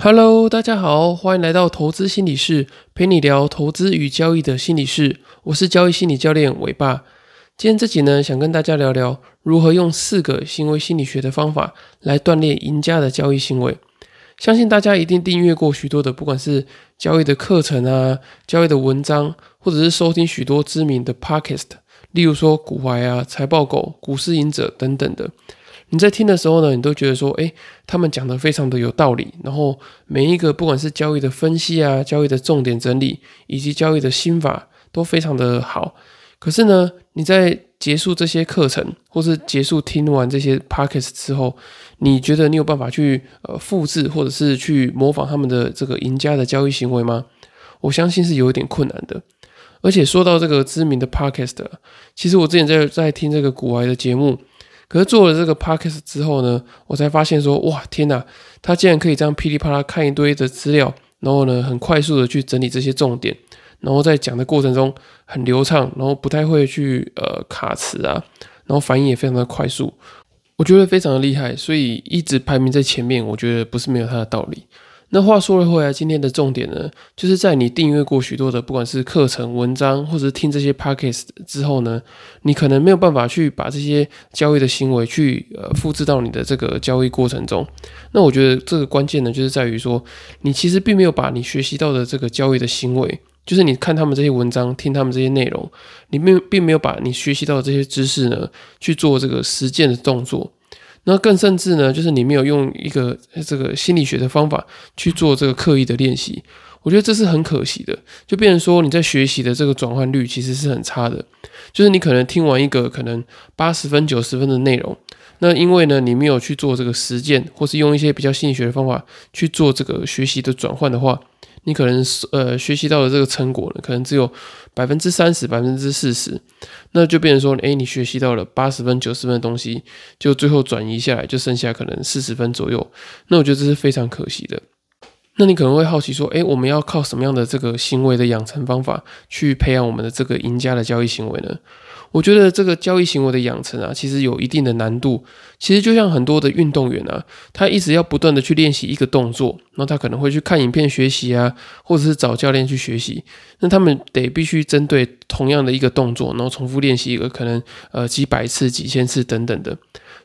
Hello，大家好，欢迎来到投资心理室，陪你聊投资与交易的心理室。我是交易心理教练伟爸。今天这集呢，想跟大家聊聊如何用四个行为心理学的方法来锻炼赢家的交易行为。相信大家一定订阅过许多的，不管是交易的课程啊、交易的文章，或者是收听许多知名的 Podcast，例如说股怀啊、财报狗、股市赢者等等的。你在听的时候呢，你都觉得说，诶，他们讲的非常的有道理，然后每一个不管是交易的分析啊、交易的重点整理，以及交易的心法都非常的好。可是呢，你在结束这些课程，或是结束听完这些 p o c k e t 之后，你觉得你有办法去呃复制，或者是去模仿他们的这个赢家的交易行为吗？我相信是有一点困难的。而且说到这个知名的 podcast，其实我之前在在听这个古玩的节目。可是做了这个 podcast 之后呢，我才发现说，哇，天哪，他竟然可以这样噼里啪啦看一堆的资料，然后呢，很快速的去整理这些重点，然后在讲的过程中很流畅，然后不太会去呃卡词啊，然后反应也非常的快速，我觉得非常的厉害，所以一直排名在前面，我觉得不是没有他的道理。那话说了回来，今天的重点呢，就是在你订阅过许多的，不管是课程、文章，或者是听这些 podcast 之后呢，你可能没有办法去把这些交易的行为去呃复制到你的这个交易过程中。那我觉得这个关键呢，就是在于说，你其实并没有把你学习到的这个交易的行为，就是你看他们这些文章、听他们这些内容，你并并没有把你学习到的这些知识呢，去做这个实践的动作。那更甚至呢，就是你没有用一个这个心理学的方法去做这个刻意的练习，我觉得这是很可惜的。就变成说你在学习的这个转换率其实是很差的，就是你可能听完一个可能八十分、九十分的内容，那因为呢你没有去做这个实践，或是用一些比较心理学的方法去做这个学习的转换的话。你可能呃学习到的这个成果呢，可能只有百分之三十、百分之四十，那就变成说，哎，你学习到了八十分、九十分的东西，就最后转移下来，就剩下可能四十分左右。那我觉得这是非常可惜的。那你可能会好奇说，哎，我们要靠什么样的这个行为的养成方法去培养我们的这个赢家的交易行为呢？我觉得这个交易行为的养成啊，其实有一定的难度。其实就像很多的运动员啊，他一直要不断的去练习一个动作，那他可能会去看影片学习啊，或者是找教练去学习。那他们得必须针对同样的一个动作，然后重复练习一个可能呃几百次、几千次等等的。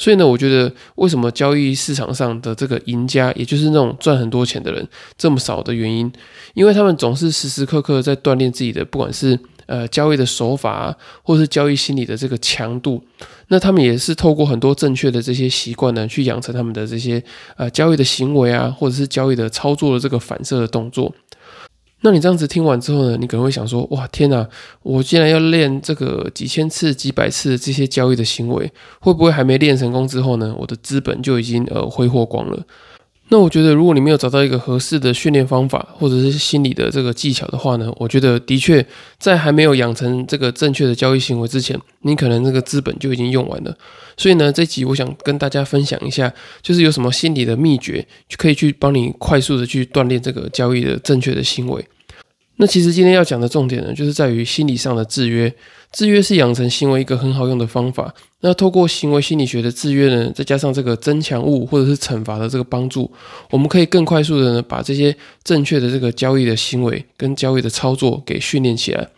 所以呢，我觉得为什么交易市场上的这个赢家，也就是那种赚很多钱的人这么少的原因，因为他们总是时时刻刻在锻炼自己的，不管是。呃，交易的手法啊，或是交易心理的这个强度，那他们也是透过很多正确的这些习惯呢，去养成他们的这些呃交易的行为啊，或者是交易的操作的这个反射的动作。那你这样子听完之后呢，你可能会想说，哇，天哪，我竟然要练这个几千次、几百次这些交易的行为，会不会还没练成功之后呢，我的资本就已经呃挥霍光了？那我觉得，如果你没有找到一个合适的训练方法，或者是心理的这个技巧的话呢，我觉得的确在还没有养成这个正确的交易行为之前，你可能这个资本就已经用完了。所以呢，这集我想跟大家分享一下，就是有什么心理的秘诀，可以去帮你快速的去锻炼这个交易的正确的行为。那其实今天要讲的重点呢，就是在于心理上的制约。制约是养成行为一个很好用的方法。那透过行为心理学的制约呢，再加上这个增强物或者是惩罚的这个帮助，我们可以更快速的呢，把这些正确的这个交易的行为跟交易的操作给训练起来。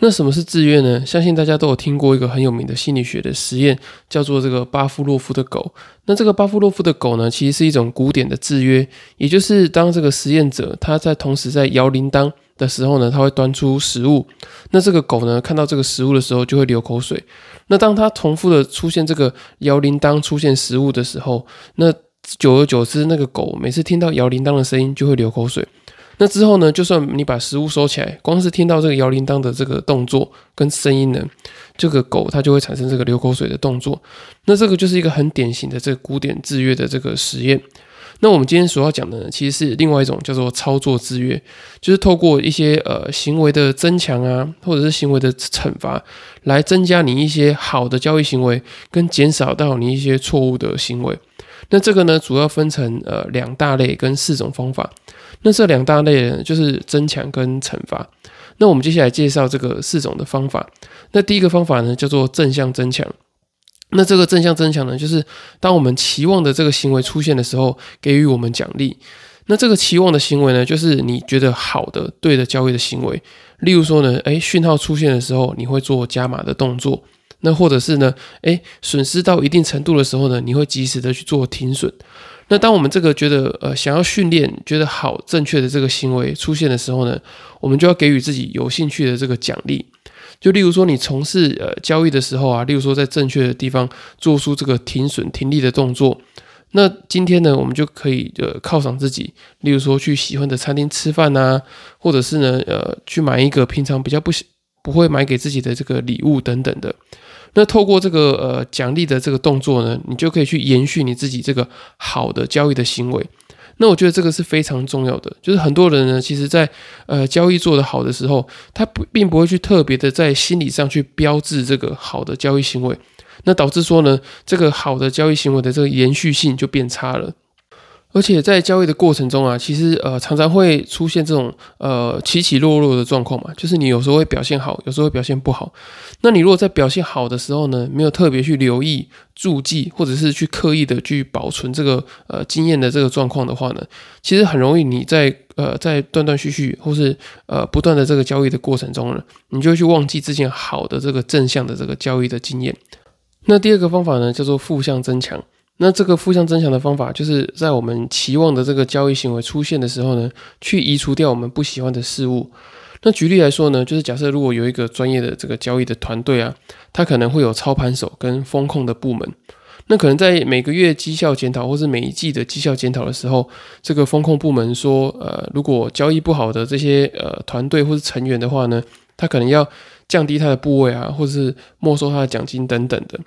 那什么是制约呢？相信大家都有听过一个很有名的心理学的实验，叫做这个巴夫洛夫的狗。那这个巴夫洛夫的狗呢，其实是一种古典的制约，也就是当这个实验者他在同时在摇铃铛。的时候呢，它会端出食物。那这个狗呢，看到这个食物的时候就会流口水。那当它重复的出现这个摇铃铛出现食物的时候，那久而久之，那个狗每次听到摇铃铛的声音就会流口水。那之后呢，就算你把食物收起来，光是听到这个摇铃铛的这个动作跟声音呢，这个狗它就会产生这个流口水的动作。那这个就是一个很典型的这个古典制约的这个实验。那我们今天所要讲的呢，其实是另外一种叫做操作制约，就是透过一些呃行为的增强啊，或者是行为的惩罚，来增加你一些好的交易行为，跟减少到你一些错误的行为。那这个呢，主要分成呃两大类跟四种方法。那这两大类呢，就是增强跟惩罚。那我们接下来介绍这个四种的方法。那第一个方法呢，叫做正向增强。那这个正向增强呢，就是当我们期望的这个行为出现的时候，给予我们奖励。那这个期望的行为呢，就是你觉得好的、对的交易的行为。例如说呢，诶，讯号出现的时候，你会做加码的动作；那或者是呢，诶，损失到一定程度的时候呢，你会及时的去做停损。那当我们这个觉得呃想要训练、觉得好、正确的这个行为出现的时候呢，我们就要给予自己有兴趣的这个奖励。就例如说，你从事呃交易的时候啊，例如说在正确的地方做出这个停损停利的动作。那今天呢，我们就可以呃犒赏自己，例如说去喜欢的餐厅吃饭呐，或者是呢呃去买一个平常比较不不会买给自己的这个礼物等等的。那透过这个呃奖励的这个动作呢，你就可以去延续你自己这个好的交易的行为。那我觉得这个是非常重要的，就是很多人呢，其实在呃交易做得好的时候，他不并不会去特别的在心理上去标志这个好的交易行为。那导致说呢，这个好的交易行为的这个延续性就变差了，而且在交易的过程中啊，其实呃常常会出现这种呃起起落落的状况嘛，就是你有时候会表现好，有时候会表现不好。那你如果在表现好的时候呢，没有特别去留意、注记，或者是去刻意的去保存这个呃经验的这个状况的话呢，其实很容易你在呃在断断续续或是呃不断的这个交易的过程中呢，你就会去忘记之前好的这个正向的这个交易的经验。那第二个方法呢，叫做负向增强。那这个负向增强的方法，就是在我们期望的这个交易行为出现的时候呢，去移除掉我们不喜欢的事物。那举例来说呢，就是假设如果有一个专业的这个交易的团队啊，他可能会有操盘手跟风控的部门。那可能在每个月绩效检讨或是每一季的绩效检讨的时候，这个风控部门说，呃，如果交易不好的这些呃团队或是成员的话呢，他可能要。降低他的部位啊，或者是没收他的奖金等等的，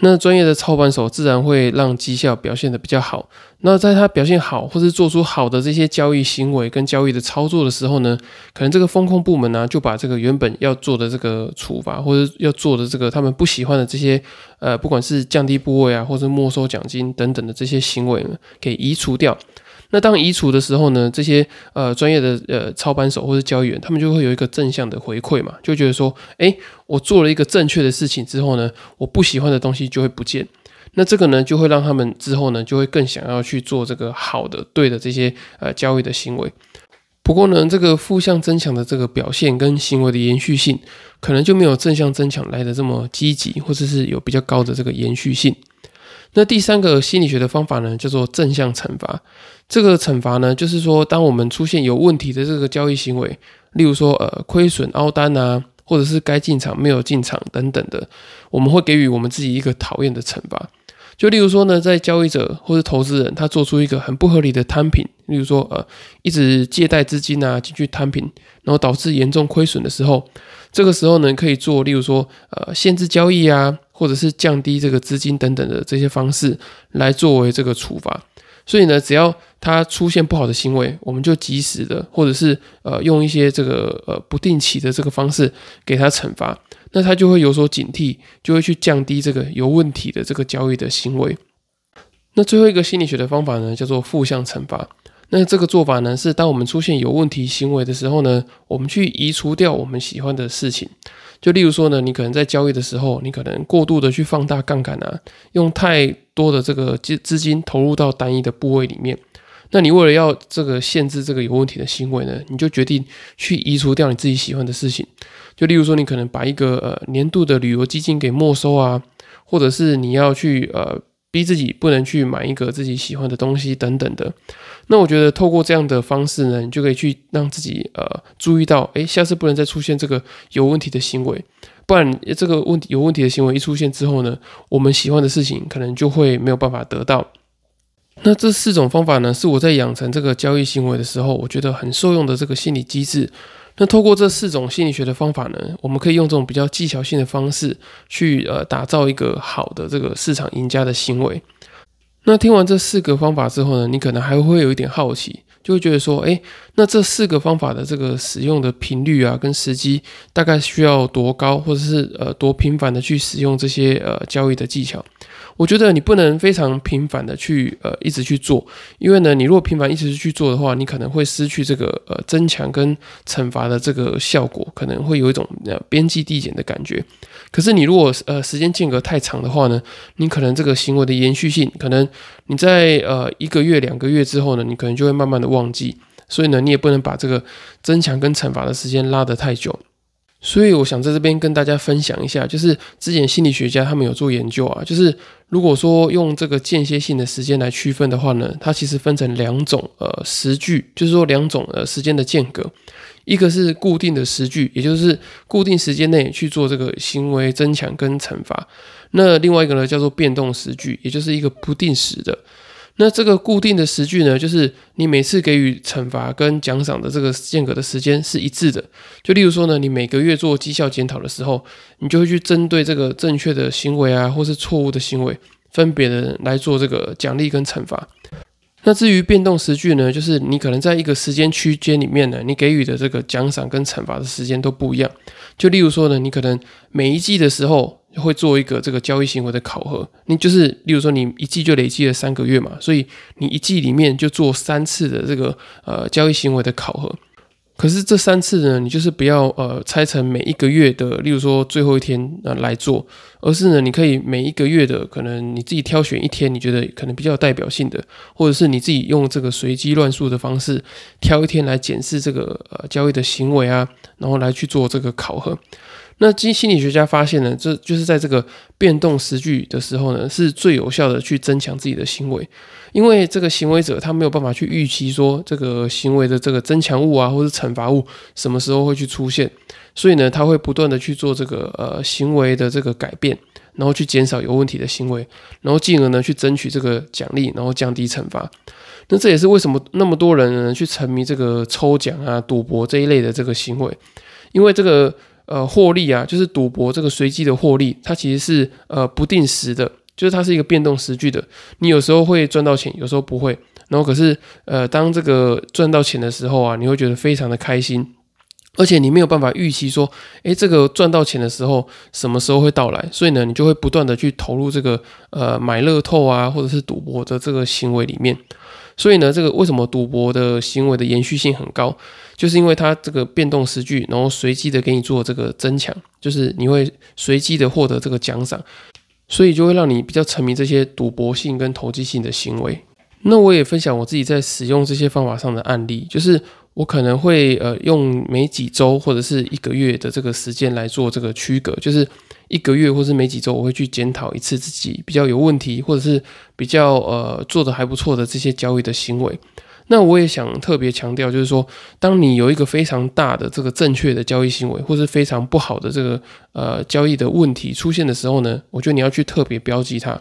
那专业的操盘手自然会让绩效表现的比较好。那在他表现好，或是做出好的这些交易行为跟交易的操作的时候呢，可能这个风控部门呢就把这个原本要做的这个处罚，或者要做的这个他们不喜欢的这些呃，不管是降低部位啊，或是没收奖金等等的这些行为呢，给移除掉。那当移除的时候呢，这些呃专业的呃操盘手或者交易员，他们就会有一个正向的回馈嘛，就觉得说，哎，我做了一个正确的事情之后呢，我不喜欢的东西就会不见。那这个呢，就会让他们之后呢，就会更想要去做这个好的、对的这些呃交易的行为。不过呢，这个负向增强的这个表现跟行为的延续性，可能就没有正向增强来的这么积极，或者是有比较高的这个延续性。那第三个心理学的方法呢，叫做正向惩罚。这个惩罚呢，就是说，当我们出现有问题的这个交易行为，例如说，呃，亏损、凹单啊，或者是该进场没有进场等等的，我们会给予我们自己一个讨厌的惩罚。就例如说呢，在交易者或者投资人他做出一个很不合理的摊平，例如说，呃，一直借贷资金啊进去摊平，然后导致严重亏损的时候，这个时候呢，可以做，例如说，呃，限制交易啊。或者是降低这个资金等等的这些方式来作为这个处罚，所以呢，只要他出现不好的行为，我们就及时的，或者是呃用一些这个呃不定期的这个方式给他惩罚，那他就会有所警惕，就会去降低这个有问题的这个交易的行为。那最后一个心理学的方法呢，叫做负向惩罚。那这个做法呢，是当我们出现有问题行为的时候呢，我们去移除掉我们喜欢的事情。就例如说呢，你可能在交易的时候，你可能过度的去放大杠杆啊，用太多的这个资资金投入到单一的部位里面。那你为了要这个限制这个有问题的行为呢，你就决定去移除掉你自己喜欢的事情。就例如说，你可能把一个呃年度的旅游基金给没收啊，或者是你要去呃。逼自己不能去买一个自己喜欢的东西等等的，那我觉得透过这样的方式呢，你就可以去让自己呃注意到，诶，下次不能再出现这个有问题的行为，不然这个问题有问题的行为一出现之后呢，我们喜欢的事情可能就会没有办法得到。那这四种方法呢，是我在养成这个交易行为的时候，我觉得很受用的这个心理机制。那透过这四种心理学的方法呢，我们可以用这种比较技巧性的方式去呃打造一个好的这个市场赢家的行为。那听完这四个方法之后呢，你可能还会有一点好奇，就会觉得说，哎，那这四个方法的这个使用的频率啊，跟时机大概需要多高，或者是呃多频繁的去使用这些呃交易的技巧？我觉得你不能非常频繁的去呃一直去做，因为呢，你如果频繁一直去做的话，你可能会失去这个呃增强跟惩罚的这个效果，可能会有一种呃边际递减的感觉。可是你如果呃时间间隔太长的话呢，你可能这个行为的延续性，可能你在呃一个月两个月之后呢，你可能就会慢慢的忘记，所以呢，你也不能把这个增强跟惩罚的时间拉得太久。所以我想在这边跟大家分享一下，就是之前心理学家他们有做研究啊，就是如果说用这个间歇性的时间来区分的话呢，它其实分成两种呃时距，就是说两种呃时间的间隔，一个是固定的时距，也就是固定时间内去做这个行为增强跟惩罚，那另外一个呢叫做变动时距，也就是一个不定时的。那这个固定的时距呢，就是你每次给予惩罚跟奖赏的这个间隔的时间是一致的。就例如说呢，你每个月做绩效检讨的时候，你就会去针对这个正确的行为啊，或是错误的行为，分别的来做这个奖励跟惩罚。那至于变动时距呢，就是你可能在一个时间区间里面呢，你给予的这个奖赏跟惩罚的时间都不一样。就例如说呢，你可能每一季的时候。会做一个这个交易行为的考核，你就是，例如说你一季就累积了三个月嘛，所以你一季里面就做三次的这个呃交易行为的考核。可是这三次呢，你就是不要呃拆成每一个月的，例如说最后一天呃来做，而是呢你可以每一个月的可能你自己挑选一天，你觉得可能比较有代表性的，或者是你自己用这个随机乱数的方式挑一天来检视这个呃交易的行为啊，然后来去做这个考核。那经心理学家发现呢，这就是在这个变动时距的时候呢，是最有效的去增强自己的行为，因为这个行为者他没有办法去预期说这个行为的这个增强物啊，或者惩罚物什么时候会去出现，所以呢，他会不断的去做这个呃行为的这个改变，然后去减少有问题的行为，然后进而呢去争取这个奖励，然后降低惩罚。那这也是为什么那么多人呢去沉迷这个抽奖啊、赌博这一类的这个行为，因为这个。呃，获利啊，就是赌博这个随机的获利，它其实是呃不定时的，就是它是一个变动时距的。你有时候会赚到钱，有时候不会。然后可是呃，当这个赚到钱的时候啊，你会觉得非常的开心，而且你没有办法预期说，诶，这个赚到钱的时候什么时候会到来，所以呢，你就会不断的去投入这个呃买乐透啊，或者是赌博的这个行为里面。所以呢，这个为什么赌博的行为的延续性很高，就是因为它这个变动时距，然后随机的给你做这个增强，就是你会随机的获得这个奖赏，所以就会让你比较沉迷这些赌博性跟投机性的行为。那我也分享我自己在使用这些方法上的案例，就是我可能会呃用每几周或者是一个月的这个时间来做这个区隔，就是。一个月或是每几周，我会去检讨一次自己比较有问题，或者是比较呃做的还不错的这些交易的行为。那我也想特别强调，就是说，当你有一个非常大的这个正确的交易行为，或是非常不好的这个呃交易的问题出现的时候呢，我觉得你要去特别标记它。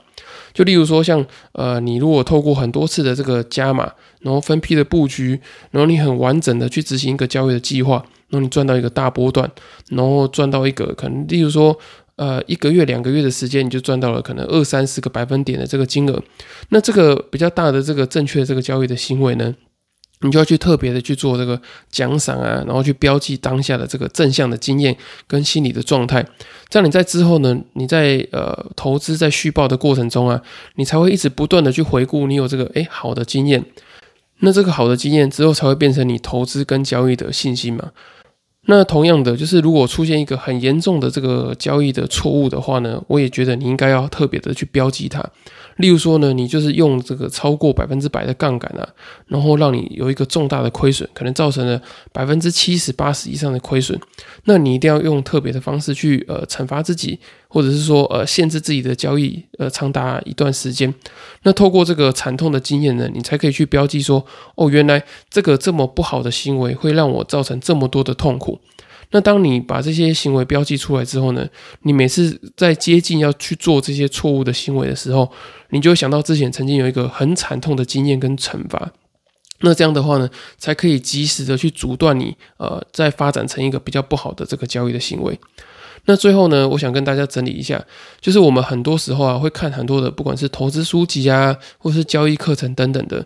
就例如说，像呃你如果透过很多次的这个加码，然后分批的布局，然后你很完整的去执行一个交易的计划，然后你赚到一个大波段，然后赚到一个可能，例如说。呃，一个月、两个月的时间，你就赚到了可能二三十个百分点的这个金额。那这个比较大的这个正确的这个交易的行为呢，你就要去特别的去做这个奖赏啊，然后去标记当下的这个正向的经验跟心理的状态。这样你在之后呢，你在呃投资在续报的过程中啊，你才会一直不断的去回顾你有这个诶好的经验。那这个好的经验之后，才会变成你投资跟交易的信心嘛。那同样的，就是如果出现一个很严重的这个交易的错误的话呢，我也觉得你应该要特别的去标记它。例如说呢，你就是用这个超过百分之百的杠杆啊，然后让你有一个重大的亏损，可能造成了百分之七十八十以上的亏损，那你一定要用特别的方式去呃惩罚自己，或者是说呃限制自己的交易呃长达一段时间。那透过这个惨痛的经验呢，你才可以去标记说，哦，原来这个这么不好的行为会让我造成这么多的痛苦。那当你把这些行为标记出来之后呢，你每次在接近要去做这些错误的行为的时候，你就会想到之前曾经有一个很惨痛的经验跟惩罚。那这样的话呢，才可以及时的去阻断你呃再发展成一个比较不好的这个交易的行为。那最后呢，我想跟大家整理一下，就是我们很多时候啊会看很多的不管是投资书籍啊，或是交易课程等等的，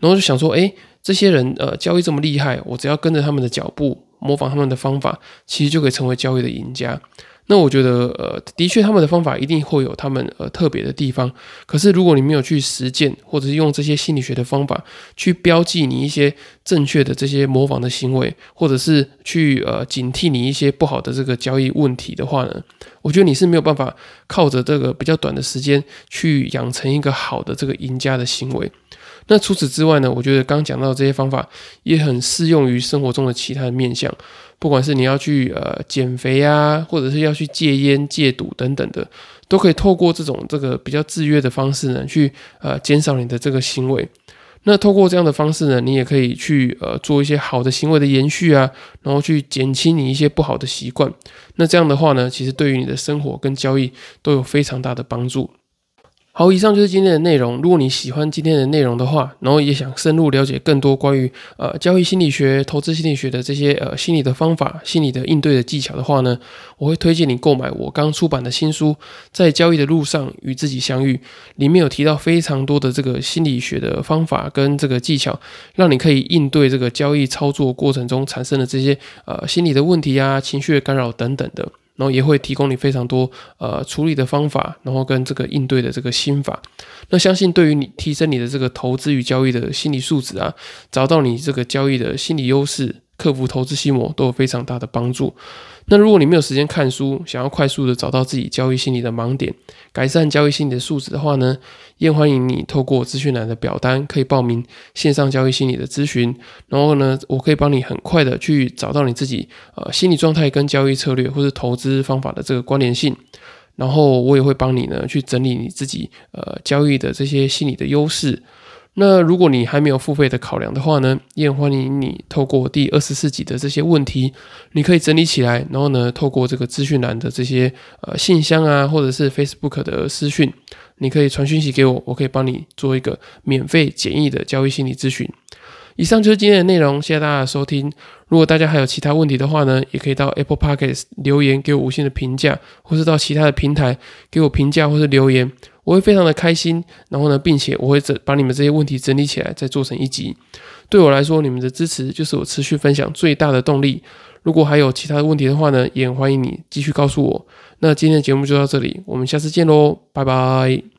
然后就想说，哎，这些人呃交易这么厉害，我只要跟着他们的脚步。模仿他们的方法，其实就可以成为交易的赢家。那我觉得，呃，的确他们的方法一定会有他们呃特别的地方。可是如果你没有去实践，或者是用这些心理学的方法去标记你一些正确的这些模仿的行为，或者是去呃警惕你一些不好的这个交易问题的话呢，我觉得你是没有办法靠着这个比较短的时间去养成一个好的这个赢家的行为。那除此之外呢？我觉得刚讲到这些方法也很适用于生活中的其他的面向，不管是你要去呃减肥啊，或者是要去戒烟戒赌等等的，都可以透过这种这个比较制约的方式呢，去呃减少你的这个行为。那透过这样的方式呢，你也可以去呃做一些好的行为的延续啊，然后去减轻你一些不好的习惯。那这样的话呢，其实对于你的生活跟交易都有非常大的帮助。好，以上就是今天的内容。如果你喜欢今天的内容的话，然后也想深入了解更多关于呃交易心理学、投资心理学的这些呃心理的方法、心理的应对的技巧的话呢，我会推荐你购买我刚出版的新书《在交易的路上与自己相遇》，里面有提到非常多的这个心理学的方法跟这个技巧，让你可以应对这个交易操作过程中产生的这些呃心理的问题啊、情绪的干扰等等的。然后也会提供你非常多呃处理的方法，然后跟这个应对的这个心法。那相信对于你提升你的这个投资与交易的心理素质啊，找到你这个交易的心理优势。克服投资心魔都有非常大的帮助。那如果你没有时间看书，想要快速的找到自己交易心理的盲点，改善交易心理的素质的话呢，也欢迎你透过资讯栏的表单可以报名线上交易心理的咨询。然后呢，我可以帮你很快的去找到你自己呃心理状态跟交易策略或者投资方法的这个关联性。然后我也会帮你呢去整理你自己呃交易的这些心理的优势。那如果你还没有付费的考量的话呢，也欢迎你透过第二十四集的这些问题，你可以整理起来，然后呢，透过这个资讯栏的这些呃信箱啊，或者是 Facebook 的私讯，你可以传讯息给我，我可以帮你做一个免费简易的交易心理咨询。以上就是今天的内容，谢谢大家的收听。如果大家还有其他问题的话呢，也可以到 Apple Podcast 留言给我五星的评价，或是到其他的平台给我评价或是留言。我会非常的开心，然后呢，并且我会整把你们这些问题整理起来，再做成一集。对我来说，你们的支持就是我持续分享最大的动力。如果还有其他的问题的话呢，也很欢迎你继续告诉我。那今天的节目就到这里，我们下次见喽，拜拜。